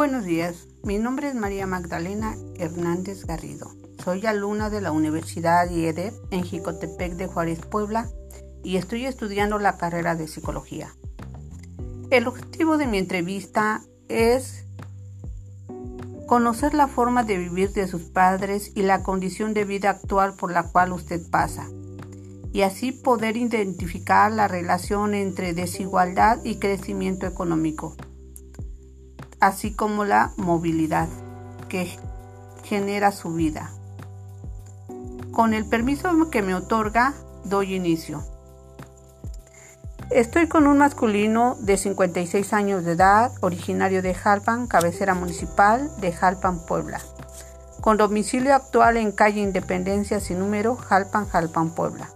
Buenos días, mi nombre es María Magdalena Hernández Garrido. Soy alumna de la Universidad IEDEP en Jicotepec de Juárez, Puebla, y estoy estudiando la carrera de psicología. El objetivo de mi entrevista es conocer la forma de vivir de sus padres y la condición de vida actual por la cual usted pasa, y así poder identificar la relación entre desigualdad y crecimiento económico así como la movilidad que genera su vida. Con el permiso que me otorga, doy inicio. Estoy con un masculino de 56 años de edad, originario de Jalpan, cabecera municipal de Jalpan, Puebla, con domicilio actual en calle Independencia sin número, Jalpan, Jalpan, Puebla.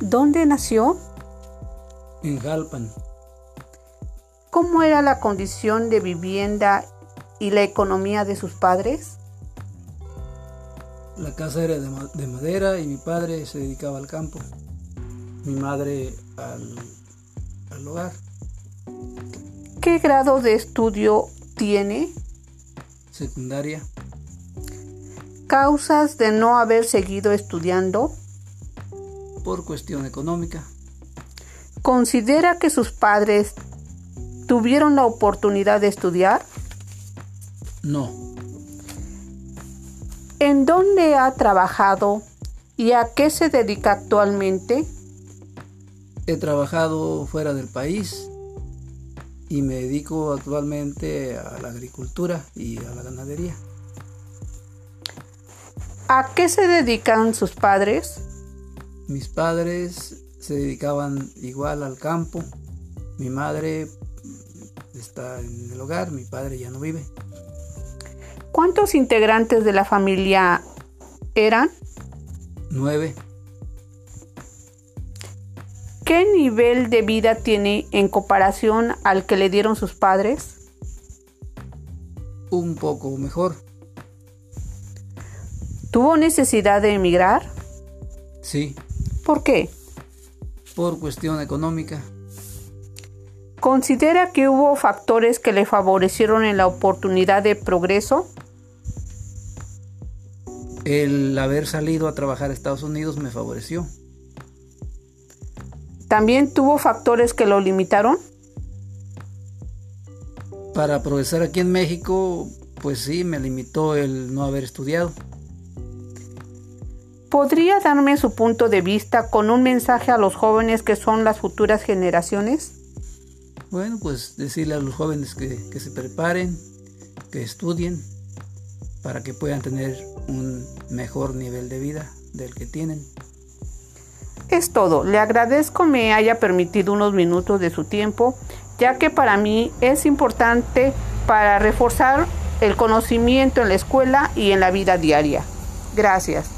¿Dónde nació? En Jalpan. ¿Cómo era la condición de vivienda y la economía de sus padres? La casa era de, madera y mi padre se dedicaba al campo, mi madre al, hogar. ¿Qué grado de estudio tiene? Secundaria. ¿Causas de no haber seguido estudiando? Por cuestión económica. ¿Considera que sus padres ¿Tuvieron la oportunidad de estudiar? No. ¿En dónde ha trabajado y a qué se dedica actualmente? He trabajado fuera del país y me dedico actualmente a la agricultura y a la ganadería. ¿A qué se dedican sus padres? Mis padres se dedicaban igual al campo. Mi madre está en el hogar, mi padre ya no vive. ¿Cuántos integrantes de la familia eran? Nueve. ¿Qué nivel de vida tiene en comparación al que le dieron sus padres? Un poco mejor. ¿Tuvo necesidad de emigrar? Sí. ¿Por qué? Por cuestión económica. ¿Considera que hubo factores que le favorecieron en la oportunidad de progreso? El haber salido a trabajar a Estados Unidos me favoreció. ¿También tuvo factores que lo limitaron? Para progresar aquí en México, pues sí, me limitó el no haber estudiado. ¿Podría darme su punto de vista con un mensaje a los jóvenes que son las futuras generaciones? Bueno, pues decirle a los jóvenes que, se preparen, que estudien, para que puedan tener un mejor nivel de vida del que tienen. Es todo. Le agradezco me haya permitido unos minutos de su tiempo, ya que para mí es importante para reforzar el conocimiento en la escuela y en la vida diaria. Gracias.